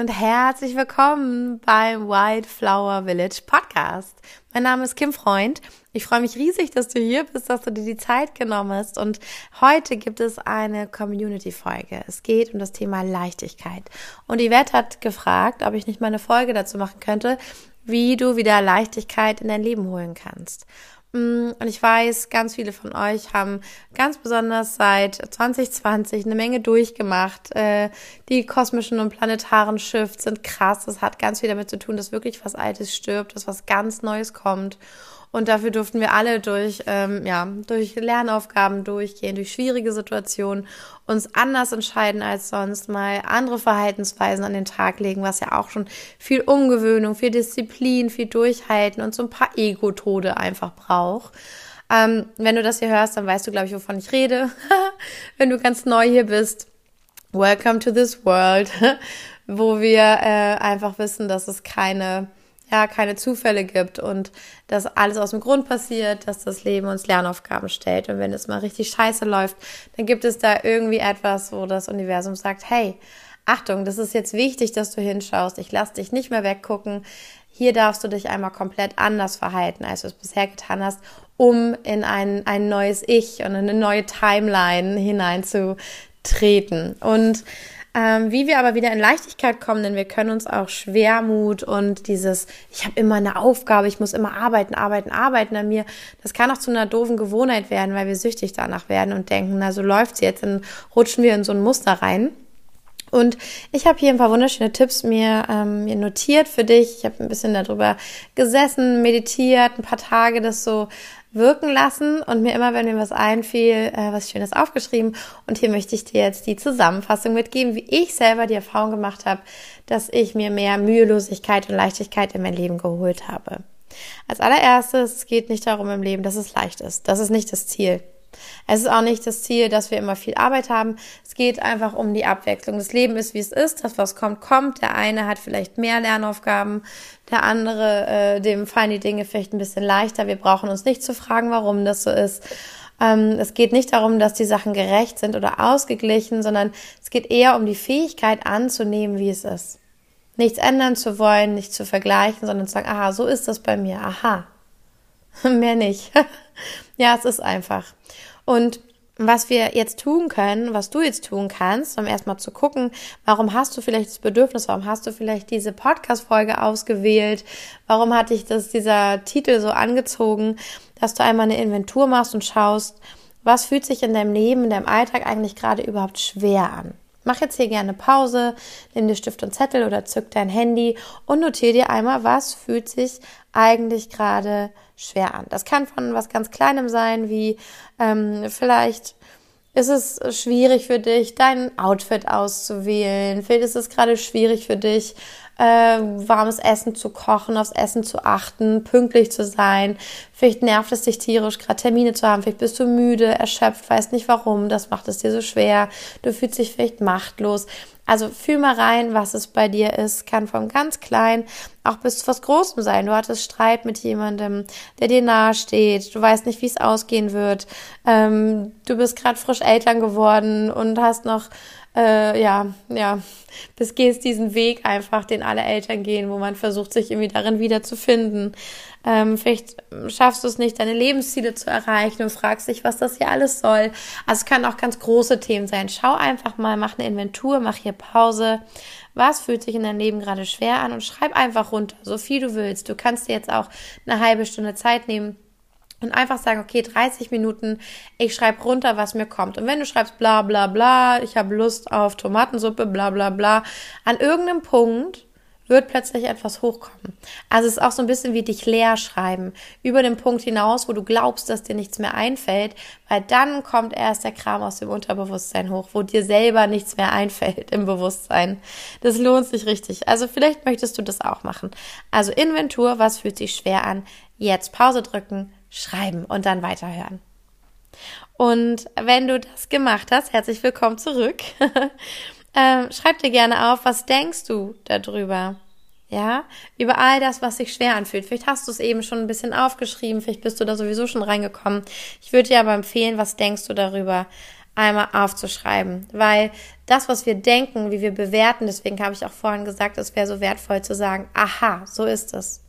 und herzlich willkommen beim Wildflower Village Podcast. Mein Name ist Kim Freund. Ich freue mich riesig, dass du hier bist, dass du dir die Zeit genommen hast. Und heute gibt es eine Community-Folge. Es geht um das Thema Leichtigkeit. Und Yvette hat gefragt, ob ich nicht mal eine Folge dazu machen könnte, wie du wieder Leichtigkeit in dein Leben holen kannst. Mm, und ich weiß, ganz viele von euch haben ganz besonders seit 2020 eine Menge durchgemacht. Äh, die kosmischen und planetaren Shifts sind krass. Das hat ganz viel damit zu tun, dass wirklich was Altes stirbt, dass was ganz Neues kommt. Und dafür durften wir alle durch, ähm, ja, durch Lernaufgaben durchgehen, durch schwierige Situationen, uns anders entscheiden als sonst, mal andere Verhaltensweisen an den Tag legen, was ja auch schon viel Umgewöhnung, viel Disziplin, viel Durchhalten und so ein paar Ego-Tode einfach braucht. Ähm, wenn du das hier hörst, dann weißt du, glaube ich, wovon ich rede. wenn du ganz neu hier bist, welcome to this world, wo wir äh, einfach wissen, dass es keine ja, keine Zufälle gibt und dass alles aus dem Grund passiert, dass das Leben uns Lernaufgaben stellt. Und wenn es mal richtig scheiße läuft, dann gibt es da irgendwie etwas, wo das Universum sagt, hey, Achtung, das ist jetzt wichtig, dass du hinschaust. Ich lass dich nicht mehr weggucken. Hier darfst du dich einmal komplett anders verhalten, als du es bisher getan hast, um in ein, ein neues Ich und eine neue Timeline hineinzutreten. Und ähm, wie wir aber wieder in Leichtigkeit kommen, denn wir können uns auch Schwermut und dieses, ich habe immer eine Aufgabe, ich muss immer arbeiten, arbeiten, arbeiten an mir, das kann auch zu einer doofen Gewohnheit werden, weil wir süchtig danach werden und denken, na so läuft's jetzt, dann rutschen wir in so ein Muster rein. Und ich habe hier ein paar wunderschöne Tipps mir, ähm, mir notiert für dich. Ich habe ein bisschen darüber gesessen, meditiert, ein paar Tage das so wirken lassen und mir immer, wenn mir was einfiel, äh, was Schönes aufgeschrieben. Und hier möchte ich dir jetzt die Zusammenfassung mitgeben, wie ich selber die Erfahrung gemacht habe, dass ich mir mehr Mühelosigkeit und Leichtigkeit in mein Leben geholt habe. Als allererstes, es geht nicht darum im Leben, dass es leicht ist. Das ist nicht das Ziel. Es ist auch nicht das Ziel, dass wir immer viel Arbeit haben. Es geht einfach um die Abwechslung. Das Leben ist, wie es ist. Das, was kommt, kommt. Der eine hat vielleicht mehr Lernaufgaben, der andere, äh, dem fallen die Dinge vielleicht ein bisschen leichter. Wir brauchen uns nicht zu fragen, warum das so ist. Ähm, es geht nicht darum, dass die Sachen gerecht sind oder ausgeglichen, sondern es geht eher um die Fähigkeit anzunehmen, wie es ist. Nichts ändern zu wollen, nicht zu vergleichen, sondern zu sagen, aha, so ist das bei mir, aha. Mehr nicht. ja, es ist einfach. Und was wir jetzt tun können, was du jetzt tun kannst, um erstmal zu gucken, warum hast du vielleicht das Bedürfnis, warum hast du vielleicht diese Podcast-Folge ausgewählt, warum hat dich das, dieser Titel so angezogen, dass du einmal eine Inventur machst und schaust, was fühlt sich in deinem Leben, in deinem Alltag eigentlich gerade überhaupt schwer an. Mach jetzt hier gerne Pause, nimm dir Stift und Zettel oder zück dein Handy und notiere dir einmal, was fühlt sich eigentlich gerade schwer an. Das kann von was ganz Kleinem sein, wie ähm, vielleicht ist es schwierig für dich, dein Outfit auszuwählen. Vielleicht ist es gerade schwierig für dich, äh, warmes Essen zu kochen, aufs Essen zu achten, pünktlich zu sein. Vielleicht nervt es dich tierisch, gerade Termine zu haben. Vielleicht bist du müde, erschöpft, weißt nicht warum. Das macht es dir so schwer. Du fühlst dich vielleicht machtlos. Also fühl mal rein, was es bei dir ist. Kann von ganz klein auch bis zu was Großem sein. Du hattest Streit mit jemandem, der dir nahe steht. Du weißt nicht, wie es ausgehen wird. Ähm, du bist gerade frisch Eltern geworden und hast noch äh, ja, ja, bis gehst diesen Weg einfach, den alle Eltern gehen, wo man versucht, sich irgendwie darin wiederzufinden. Ähm, vielleicht schaffst du es nicht, deine Lebensziele zu erreichen und fragst dich, was das hier alles soll. Also es können auch ganz große Themen sein. Schau einfach mal, mach eine Inventur, mach hier Pause. Was fühlt sich in deinem Leben gerade schwer an und schreib einfach runter, so viel du willst. Du kannst dir jetzt auch eine halbe Stunde Zeit nehmen und einfach sagen, okay, 30 Minuten, ich schreibe runter, was mir kommt. Und wenn du schreibst bla bla bla, ich habe Lust auf Tomatensuppe, bla bla bla, an irgendeinem Punkt wird plötzlich etwas hochkommen. Also es ist auch so ein bisschen wie dich leer schreiben, über den Punkt hinaus, wo du glaubst, dass dir nichts mehr einfällt, weil dann kommt erst der Kram aus dem Unterbewusstsein hoch, wo dir selber nichts mehr einfällt im Bewusstsein. Das lohnt sich richtig. Also vielleicht möchtest du das auch machen. Also Inventur, was fühlt sich schwer an? Jetzt Pause drücken, schreiben und dann weiterhören. Und wenn du das gemacht hast, herzlich willkommen zurück. ähm, schreib dir gerne auf, was denkst du darüber? Ja, über all das, was sich schwer anfühlt. Vielleicht hast du es eben schon ein bisschen aufgeschrieben, vielleicht bist du da sowieso schon reingekommen. Ich würde dir aber empfehlen, was denkst du darüber? einmal aufzuschreiben, weil das, was wir denken, wie wir bewerten, deswegen habe ich auch vorhin gesagt, es wäre so wertvoll zu sagen, aha, so ist es.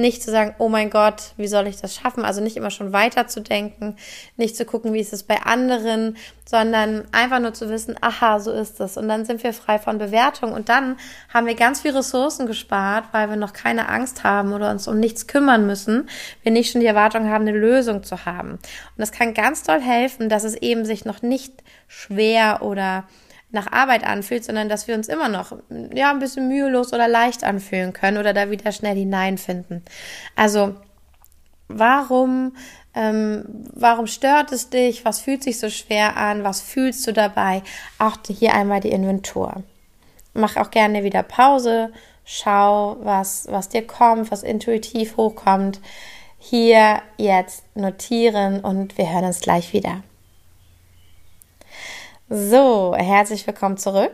Nicht zu sagen, oh mein Gott, wie soll ich das schaffen? Also nicht immer schon weiter zu denken, nicht zu gucken, wie ist es bei anderen, sondern einfach nur zu wissen, aha, so ist es. Und dann sind wir frei von Bewertung und dann haben wir ganz viel Ressourcen gespart, weil wir noch keine Angst haben oder uns um nichts kümmern müssen, wir nicht schon die Erwartung haben, eine Lösung zu haben. Und das kann ganz doll helfen, dass es eben sich noch nicht schwer oder nach Arbeit anfühlt, sondern dass wir uns immer noch ja ein bisschen mühelos oder leicht anfühlen können oder da wieder schnell hineinfinden. Also warum ähm, warum stört es dich? Was fühlt sich so schwer an? Was fühlst du dabei? Auch hier einmal die Inventur. Mach auch gerne wieder Pause. Schau, was, was dir kommt, was intuitiv hochkommt. Hier jetzt notieren und wir hören uns gleich wieder. So, herzlich willkommen zurück.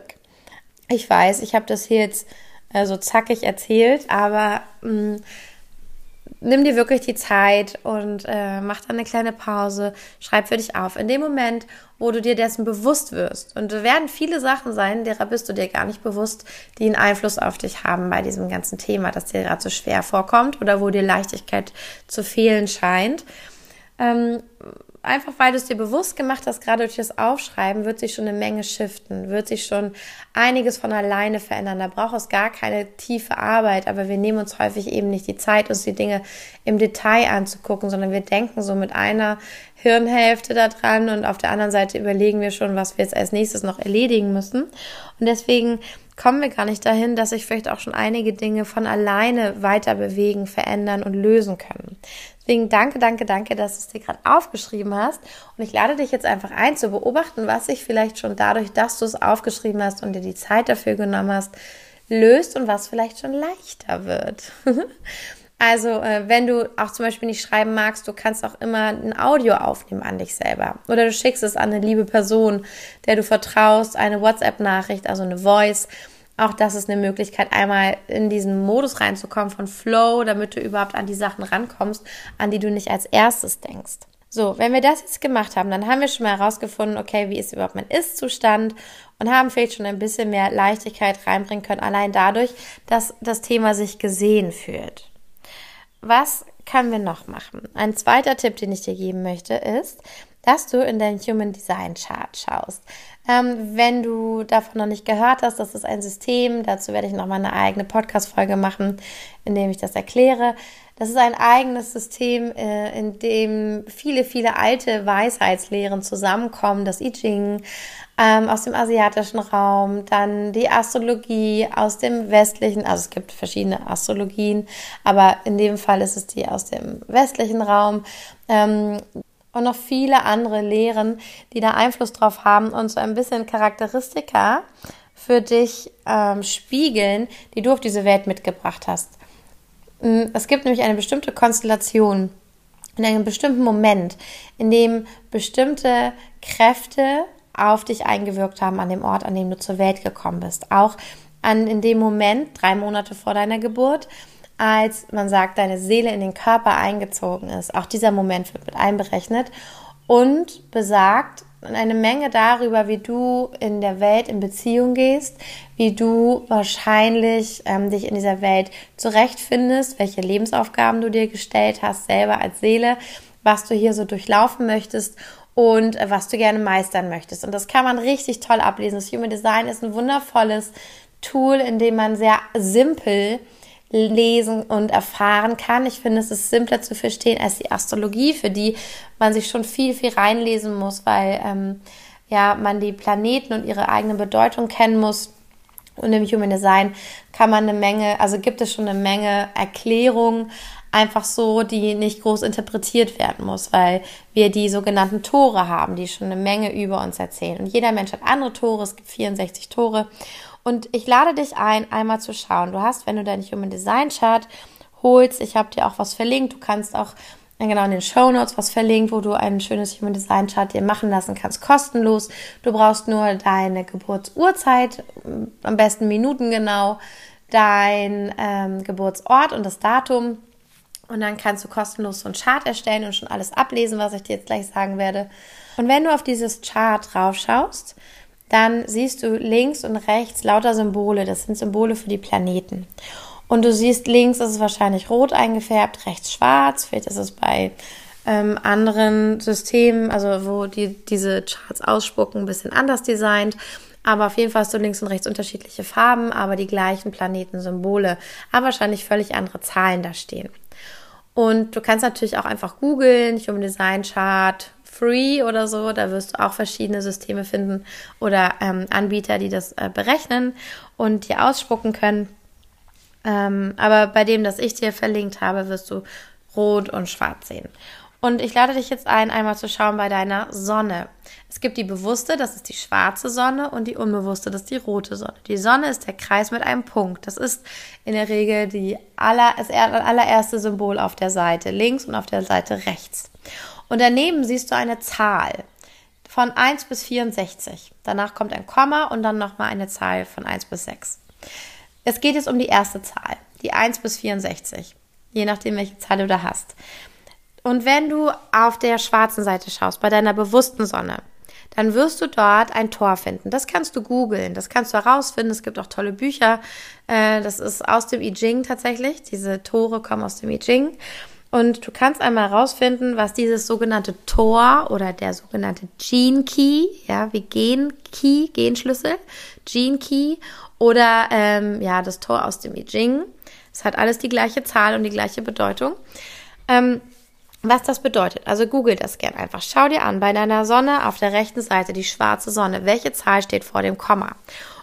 Ich weiß, ich habe das hier jetzt äh, so zackig erzählt, aber mh, mm, nimm dir wirklich die Zeit und äh, mach dann eine kleine Pause, schreib für dich auf. In dem Moment, wo du dir dessen bewusst wirst, und es werden viele Sachen sein, derer bist du dir gar nicht bewusst, die einen Einfluss auf dich haben bei diesem ganzen Thema, das dir gerade so schwer vorkommt oder wo dir Leichtigkeit zu fehlen scheint. Ähm, einfach weil du es dir bewusst gemacht hast, gerade durch das Aufschreiben, wird sich schon eine Menge shiften, wird sich schon einiges von alleine verändern. Da braucht es gar keine tiefe Arbeit, aber wir nehmen uns häufig eben nicht die Zeit, uns die Dinge im Detail anzugucken, sondern wir denken so mit einer Hirnhälfte da dran und auf der anderen Seite überlegen wir schon, was wir jetzt als nächstes noch erledigen müssen. Und deswegen kommen wir gar nicht dahin, dass sich vielleicht auch schon einige Dinge von alleine weiter bewegen, verändern und lösen können. Deswegen danke, danke, danke, dass du es dir gerade aufgeschrieben hast. Und ich lade dich jetzt einfach ein, zu beobachten, was sich vielleicht schon dadurch, dass du es aufgeschrieben hast und dir die Zeit dafür genommen hast, löst und was vielleicht schon leichter wird. Also, äh, wenn du auch zum Beispiel nicht schreiben magst, du kannst auch immer ein Audio aufnehmen an dich selber. Oder du schickst es an eine liebe Person, der du vertraust, eine WhatsApp-Nachricht, also eine Voice. Auch das ist eine Möglichkeit, einmal in diesen Modus reinzukommen von Flow, damit du überhaupt an die Sachen rankommst, an die du nicht als erstes denkst. So, wenn wir das jetzt gemacht haben, dann haben wir schon mal herausgefunden, okay, wie ist überhaupt mein Ist-Zustand und haben vielleicht schon ein bisschen mehr Leichtigkeit reinbringen können, allein dadurch, dass das Thema sich gesehen fühlt. Was können wir noch machen? Ein zweiter Tipp, den ich dir geben möchte, ist, dass du in deinen Human Design Chart schaust. Ähm, wenn du davon noch nicht gehört hast, das ist ein System, dazu werde ich nochmal eine eigene Podcast-Folge machen, in dem ich das erkläre. Das ist ein eigenes System, äh, in dem viele, viele alte Weisheitslehren zusammenkommen. Das I Ching ähm, aus dem asiatischen Raum, dann die Astrologie aus dem westlichen, also es gibt verschiedene Astrologien, aber in dem Fall ist es die aus dem westlichen Raum. Ähm, und noch viele andere Lehren, die da Einfluss drauf haben und so ein bisschen Charakteristika für dich ähm, spiegeln, die du auf diese Welt mitgebracht hast. Mm, es gibt nämlich eine bestimmte Konstellation in einem bestimmten Moment, in dem bestimmte Kräfte auf dich eingewirkt haben an dem Ort, an dem du zur Welt gekommen bist. Auch an, in dem Moment, drei Monate vor deiner Geburt, als man sagt, deine Seele in den Körper eingezogen ist. Auch dieser Moment wird mit einberechnet und besagt eine Menge darüber, wie du in der Welt in Beziehung gehst, wie du wahrscheinlich ähm, dich in dieser Welt zurechtfindest, welche Lebensaufgaben du dir gestellt hast, selber als Seele, was du hier so durchlaufen möchtest und äh, was du gerne meistern möchtest. Und das kann man richtig toll ablesen. Das Human Design ist ein wundervolles Tool, in dem man sehr simpel lesen und erfahren kann. Ich finde, es ist simpler zu verstehen als die Astrologie, für die man sich schon viel, viel reinlesen muss, weil ähm, ja, man die Planeten und ihre eigene Bedeutung kennen muss. Und im Human Design kann man eine Menge, also gibt es schon eine Menge Erklärungen, einfach so, die nicht groß interpretiert werden muss, weil wir die sogenannten Tore haben, die schon eine Menge über uns erzählen. Und jeder Mensch hat andere Tore, es gibt 64 Tore. Und ich lade dich ein, einmal zu schauen. Du hast, wenn du deinen Human Design Chart holst, ich habe dir auch was verlinkt. Du kannst auch genau in den Show Notes was verlinkt, wo du ein schönes Human Design Chart dir machen lassen kannst, kostenlos. Du brauchst nur deine Geburtsurzeit, am besten Minuten genau, dein ähm, Geburtsort und das Datum Und dann kannst du kostenlos so einen Chart erstellen und schon alles ablesen, was ich dir jetzt gleich sagen werde. Und wenn du auf dieses Chart draufschaust, dann siehst du links und rechts lauter Symbole. Das sind Symbole für die Planeten. Und du siehst, links ist es wahrscheinlich rot eingefärbt, rechts schwarz. Vielleicht ist es bei ähm, anderen Systemen, also wo die diese Charts ausspucken, ein bisschen anders designt. Aber auf jeden Fall hast du links und rechts unterschiedliche Farben, aber die gleichen Planetensymbole, aber wahrscheinlich völlig andere Zahlen da stehen. Und du kannst natürlich auch einfach googeln, Human Design Chart, Free oder so, da wirst du auch verschiedene Systeme finden oder ähm, Anbieter, die das äh, berechnen und dir ausspucken können. Ähm, aber bei dem, das ich dir verlinkt habe, wirst du rot und schwarz sehen. Und ich lade dich jetzt ein, einmal zu schauen bei deiner Sonne. Es gibt die bewusste, das ist die schwarze Sonne, und die unbewusste, das ist die rote Sonne. Die Sonne ist der Kreis mit einem Punkt. Das ist in der Regel die aller, das allererste Symbol auf der Seite links und auf der Seite rechts. Und daneben siehst du eine Zahl von 1 bis 64. Danach kommt ein Komma und dann nochmal eine Zahl von 1 bis 6. Es geht jetzt um die erste Zahl, die 1 bis 64, je nachdem, welche Zahl du da hast. Und wenn du auf der schwarzen Seite schaust, bei deiner bewussten Sonne, dann wirst du dort ein Tor finden. Das kannst du googeln, das kannst du herausfinden. Es gibt auch tolle Bücher. Äh, das ist aus dem I Ching tatsächlich. Diese Tore kommen aus dem I Ching. Und du kannst einmal herausfinden, was dieses sogenannte Tor oder der sogenannte Gene Key, ja, wie Gen Key, Genschlüssel, Gene Key oder ähm, ja, das Tor aus dem I Ching. Es hat alles die gleiche Zahl und die gleiche Bedeutung. Ähm, was das bedeutet. Also google das gern einfach. Schau dir an, bei deiner Sonne auf der rechten Seite die schwarze Sonne. Welche Zahl steht vor dem Komma?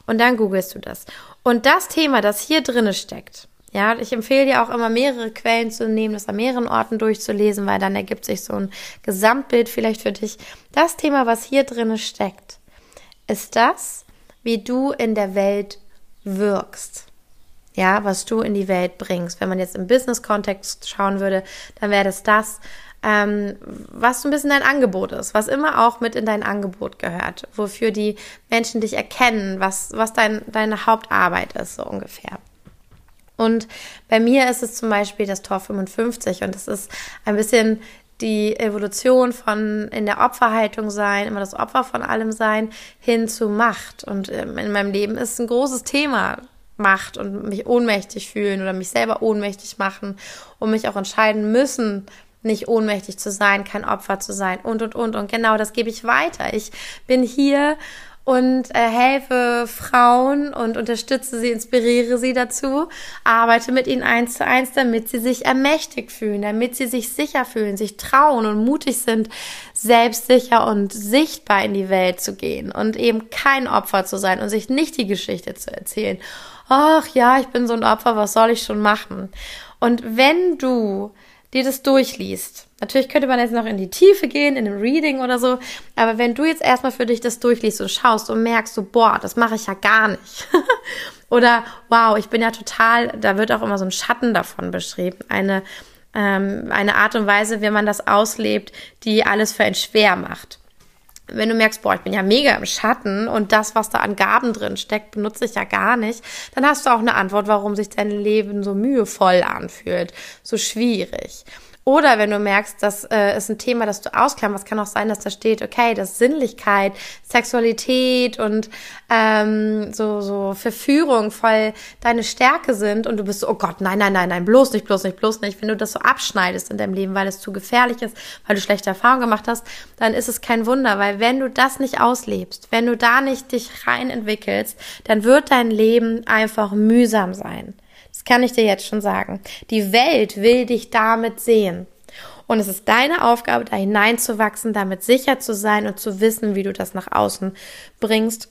Und dann googelst du das. Und das Thema, das hier drinne steckt, ja, ich empfehle dir auch immer mehrere Quellen zu nehmen, das an mehreren Orten durchzulesen, weil dann ergibt sich so ein Gesamtbild vielleicht für dich. Das Thema, was hier drinne steckt, ist das, wie du in der Welt wirkst ja, was du in die Welt bringst. Wenn man jetzt im Business-Kontext schauen würde, dann wäre das das, ähm, was so ein bisschen dein Angebot ist, was immer auch mit in dein Angebot gehört, wofür die Menschen dich erkennen, was, was dein, deine Hauptarbeit ist, so ungefähr. Und bei mir ist es zum Beispiel das Tor 55 und es ist ein bisschen die Evolution von in der Opferhaltung sein, immer das Opfer von allem sein, hin zu Macht. Und ähm, in meinem Leben ist ein großes Thema macht und mich ohnmächtig fühlen oder mich selber ohnmächtig machen und mich auch entscheiden müssen, nicht ohnmächtig zu sein, kein Opfer zu sein und und und und genau das gebe ich weiter. Ich bin hier und äh, helfe Frauen und unterstütze sie, inspiriere sie dazu, arbeite mit ihnen eins zu eins, damit sie sich ermächtigt fühlen, damit sie sich sicher fühlen, sich trauen und mutig sind, selbstsicher und sichtbar in die Welt zu gehen und eben kein Opfer zu sein und sich nicht die Geschichte zu erzählen ach ja, ich bin so ein Opfer, was soll ich schon machen? Und wenn du dir das durchliest, natürlich könnte man jetzt noch in die Tiefe gehen, in einem Reading oder so, aber wenn du jetzt erstmal für dich das durchliest und schaust und merkst so, boah, das mache ich ja gar nicht. oder wow, ich bin ja total, da wird auch immer so ein Schatten davon beschrieben, eine, ähm, eine Art und Weise, wie man das auslebt, die alles für einen schwer macht wenn du merkst, boah, ich bin ja mega im Schatten und das, was da an Gaben drin steckt, benutze ich ja gar nicht, dann hast du auch eine Antwort, warum sich dein Leben so mühevoll anfühlt, so schwierig. Oder wenn du merkst, das äh, ist ein Thema, das du ausklammerst, kann auch sein, dass da steht, okay, dass Sinnlichkeit, Sexualität und ähm, so, so Verführung voll deine Stärke sind und du bist so, oh Gott, nein, nein, nein, nein, bloß nicht, bloß nicht, bloß nicht. Wenn du das so abschneidest in deinem Leben, weil es zu gefährlich ist, weil du schlechte Erfahrungen gemacht hast, dann ist es kein Wunder, weil wenn du das nicht auslebst, wenn du da nicht dich rein entwickelst, dann wird dein Leben einfach mühsam sein. Das kann ich dir jetzt schon sagen. Die Welt will dich damit sehen. Und es ist deine Aufgabe, da hineinzuwachsen, damit sicher zu sein und zu wissen, wie du das nach außen bringst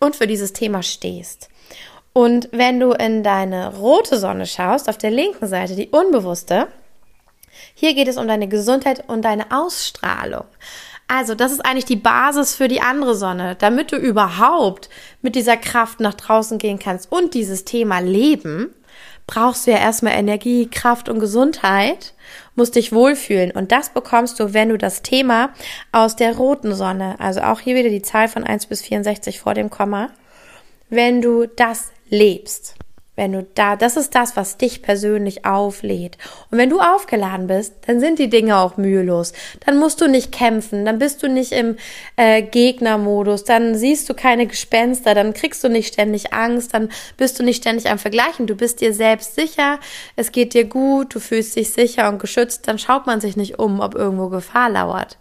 und für dieses Thema stehst. Und wenn du in deine rote Sonne schaust, auf der linken Seite, die unbewusste, hier geht es um deine Gesundheit und deine Ausstrahlung. Also, das ist eigentlich die Basis für die andere Sonne, damit du überhaupt mit dieser Kraft nach draußen gehen kannst und dieses Thema leben brauchst du ja erstmal Energie, Kraft und Gesundheit, musst dich wohlfühlen. Und das bekommst du, wenn du das Thema aus der roten Sonne, also auch hier wieder die Zahl von 1 bis 64 vor dem Komma, wenn du das lebst. Wenn du da, das ist das, was dich persönlich auflädt. Und wenn du aufgeladen bist, dann sind die Dinge auch mühelos. Dann musst du nicht kämpfen, dann bist du nicht im äh, Gegnermodus, dann siehst du keine Gespenster, dann kriegst du nicht ständig Angst, dann bist du nicht ständig am Vergleichen. Du bist dir selbst sicher, es geht dir gut, du fühlst dich sicher und geschützt, dann schaut man sich nicht um, ob irgendwo Gefahr lauert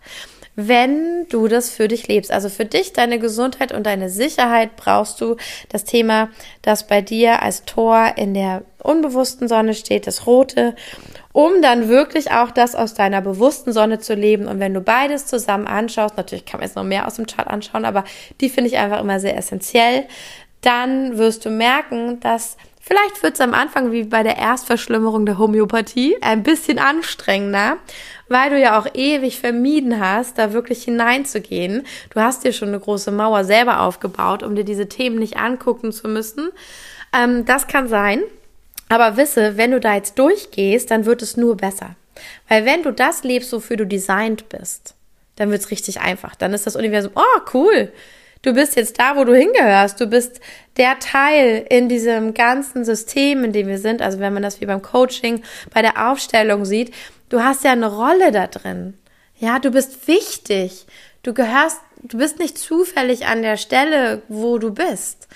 wenn du das für dich lebst. Also für dich, deine Gesundheit und deine Sicherheit brauchst du das Thema, das bei dir als Tor in der unbewussten Sonne steht, das rote, um dann wirklich auch das aus deiner bewussten Sonne zu leben. Und wenn du beides zusammen anschaust, natürlich kann man jetzt noch mehr aus dem Chart anschauen, aber die finde ich einfach immer sehr essentiell, dann wirst du merken, dass Vielleicht wird es am Anfang wie bei der Erstverschlimmerung der Homöopathie ein bisschen anstrengender, weil du ja auch ewig vermieden hast, da wirklich hineinzugehen. Du hast dir schon eine große Mauer selber aufgebaut, um dir diese Themen nicht angucken zu müssen. Ähm, das kann sein. Aber wisse, wenn du da jetzt durchgehst, dann wird es nur besser. Weil wenn du das lebst, wofür du designt bist, dann wird es richtig einfach. Dann ist das Universum, oh cool, Du bist jetzt da, wo du hingehörst. Du bist der Teil in diesem ganzen System, in dem wir sind. Also wenn man das wie beim Coaching, bei der Aufstellung sieht, du hast ja eine Rolle da drin. Ja, du bist wichtig. Du gehörst, du bist nicht zufällig an der Stelle, wo du bist.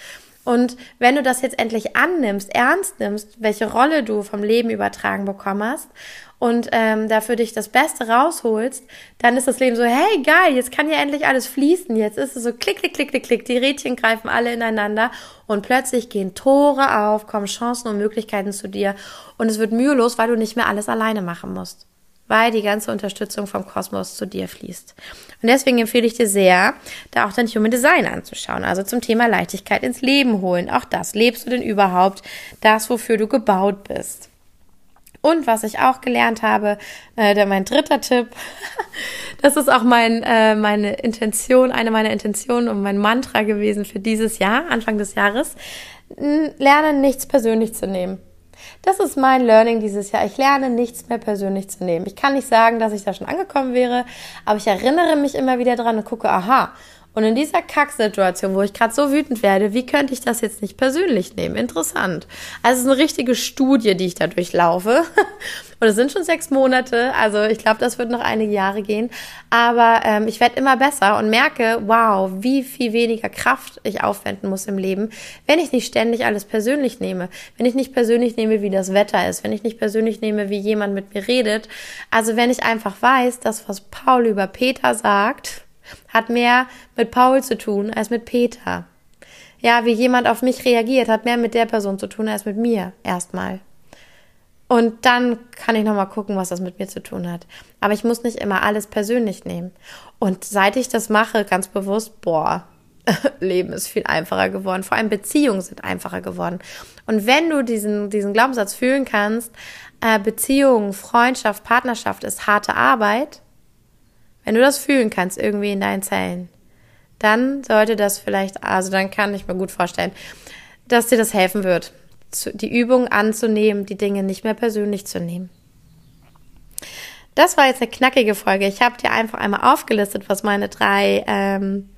Und wenn du das jetzt endlich annimmst, ernst nimmst, welche Rolle du vom Leben übertragen bekommen hast und ähm, dafür dich das Beste rausholst, dann ist das Leben so, hey geil, jetzt kann ja endlich alles fließen. Jetzt ist es so klick, klick, klick, klick, klick, die Rädchen greifen alle ineinander und plötzlich gehen Tore auf, kommen Chancen und Möglichkeiten zu dir und es wird mühelos, weil du nicht mehr alles alleine machen musst weil die ganze Unterstützung vom Kosmos zu dir fließt. Und deswegen empfehle ich dir sehr, da auch dein Human Design anzuschauen. Also zum Thema Leichtigkeit ins Leben holen. Auch das. Lebst du denn überhaupt das, wofür du gebaut bist? Und was ich auch gelernt habe, äh, der mein dritter Tipp, das ist auch mein, äh, meine Intention, eine meiner Intentionen und mein Mantra gewesen für dieses Jahr, Anfang des Jahres, lerne nichts persönlich zu nehmen. Das ist mein Learning dieses Jahr. Ich lerne nichts mehr persönlich zu nehmen. Ich kann nicht sagen, dass ich da schon angekommen wäre, aber ich erinnere mich immer wieder dran und gucke, aha, und in dieser Kacksituation, wo ich gerade so wütend werde, wie könnte ich das jetzt nicht persönlich nehmen? Interessant. Also es ist eine richtige Studie, die ich da durchlaufe. Und es sind schon sechs Monate, also ich glaube, das wird noch einige Jahre gehen. Aber ähm, ich werde immer besser und merke, wow, wie viel weniger Kraft ich aufwenden muss im Leben, wenn ich nicht ständig alles persönlich nehme. Wenn ich nicht persönlich nehme, wie das Wetter ist, wenn ich nicht persönlich nehme, wie jemand mit mir redet. Also wenn ich einfach weiß, dass was Paul über Peter sagt, hat mehr mit Paul zu tun als mit Peter. Ja, wie jemand auf mich reagiert, hat mehr mit der Person zu tun als mit mir erstmal. Und dann kann ich nochmal gucken, was das mit mir zu tun hat. Aber ich muss nicht immer alles persönlich nehmen. Und seit ich das mache, ganz bewusst, boah, Leben ist viel einfacher geworden. Vor allem Beziehungen sind einfacher geworden. Und wenn du diesen, diesen Glaubenssatz fühlen kannst, äh, Beziehung, Freundschaft, Partnerschaft ist harte Arbeit, wenn du das fühlen kannst irgendwie in deinen Zellen, dann sollte das vielleicht, also dann kann ich mir gut vorstellen, dass dir das helfen wird, die Übung anzunehmen, die Dinge nicht mehr persönlich zu nehmen. Das war jetzt eine knackige Folge. Ich habe dir einfach einmal aufgelistet, was meine drei ähm,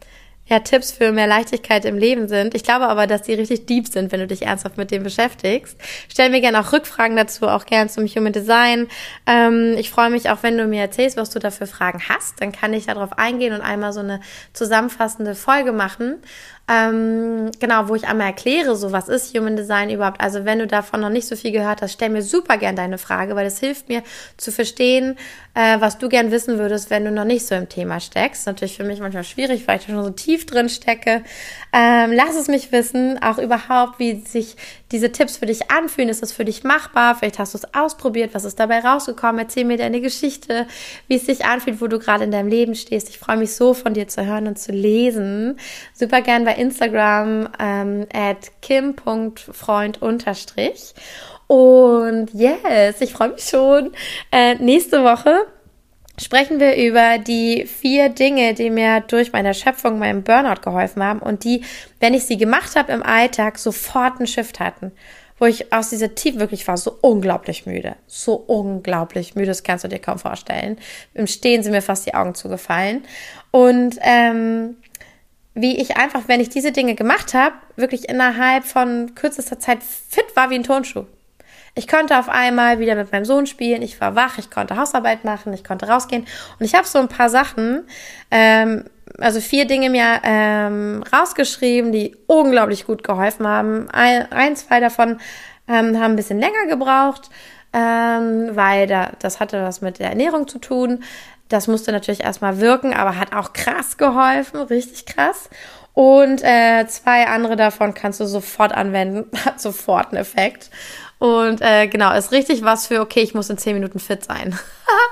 ja, Tipps für mehr Leichtigkeit im Leben sind. Ich glaube aber, dass die richtig deep sind, wenn du dich ernsthaft mit dem beschäftigst. Stell mir gerne auch Rückfragen dazu, auch gerne zum Human Design. Ähm, ich freue mich auch, wenn du mir erzählst, was du da für Fragen hast. Dann kann ich darauf eingehen und einmal so eine zusammenfassende Folge machen. Ähm, genau, wo ich einmal erkläre, so was ist Human Design überhaupt. Also wenn du davon noch nicht so viel gehört hast, stell mir super gern deine Frage, weil es hilft mir zu verstehen, äh, was du gern wissen würdest, wenn du noch nicht so im Thema steckst. Natürlich für mich manchmal schwierig, weil ich schon so tief drin stecke. Ähm, lass es mich wissen, auch überhaupt, wie sich diese Tipps für dich anfühlen. Ist das für dich machbar? Vielleicht hast du es ausprobiert. Was ist dabei rausgekommen? Erzähl mir deine Geschichte, wie es sich anfühlt, wo du gerade in deinem Leben stehst. Ich freue mich so, von dir zu hören und zu lesen. Super gern bei Instagram ähm, at kim.freund unterstrich. Und yes, ich freue mich schon. Äh, nächste Woche sprechen wir über die vier Dinge, die mir durch meine Schöpfung, meinem Burnout geholfen haben und die, wenn ich sie gemacht habe im Alltag, sofort einen Shift hatten. Wo ich aus dieser Tief wirklich war, so unglaublich müde. So unglaublich müde, das kannst du dir kaum vorstellen. Im Stehen sind mir fast die Augen zugefallen. Und ähm, wie ich einfach, wenn ich diese Dinge gemacht habe, wirklich innerhalb von kürzester Zeit fit war wie ein Turnschuh. Ich konnte auf einmal wieder mit meinem Sohn spielen, ich war wach, ich konnte Hausarbeit machen, ich konnte rausgehen und ich habe so ein paar Sachen, ähm, also vier Dinge mir ähm, rausgeschrieben, die unglaublich gut geholfen haben. Ein, ein zwei davon ähm, haben ein bisschen länger gebraucht, ähm, weil da, das hatte was mit der Ernährung zu tun. Das musste natürlich erstmal wirken, aber hat auch krass geholfen, richtig krass. Und äh, zwei andere davon kannst du sofort anwenden, hat sofort einen Effekt. Und äh, genau, ist richtig was für, okay, ich muss in zehn Minuten fit sein.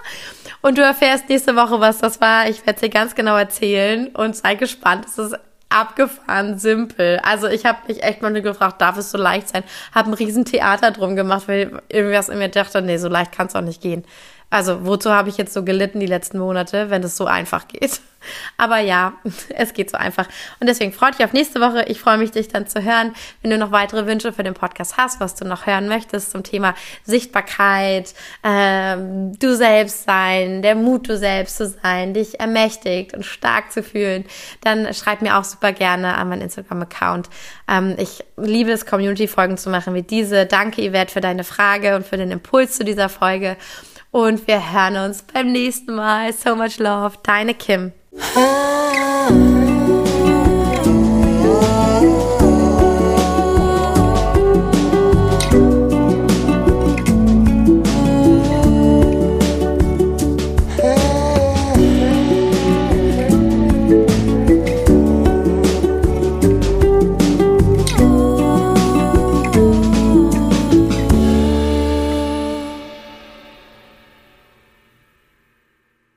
und du erfährst nächste Woche, was das war. Ich werde es dir ganz genau erzählen und sei gespannt. Es ist abgefahren simpel. Also ich habe mich echt mal nur gefragt, darf es so leicht sein? Habe ein riesen Theater drum gemacht, weil irgendwas in mir dachte, nee, so leicht kann es auch nicht gehen. Also wozu habe ich jetzt so gelitten die letzten Monate, wenn es so einfach geht? Aber ja, es geht so einfach. Und deswegen freue ich mich auf nächste Woche. Ich freue mich, dich dann zu hören. Wenn du noch weitere Wünsche für den Podcast hast, was du noch hören möchtest zum Thema Sichtbarkeit, ähm, du selbst sein, der Mut, du selbst zu sein, dich ermächtigt und stark zu fühlen, dann schreib mir auch super gerne an meinen Instagram-Account. Ähm, ich liebe es, Community-Folgen zu machen wie diese. Danke, Yvette, für deine Frage und für den Impuls zu dieser Folge. Und wir hören uns beim nächsten Mal. So much love. Deine Kim. Ah.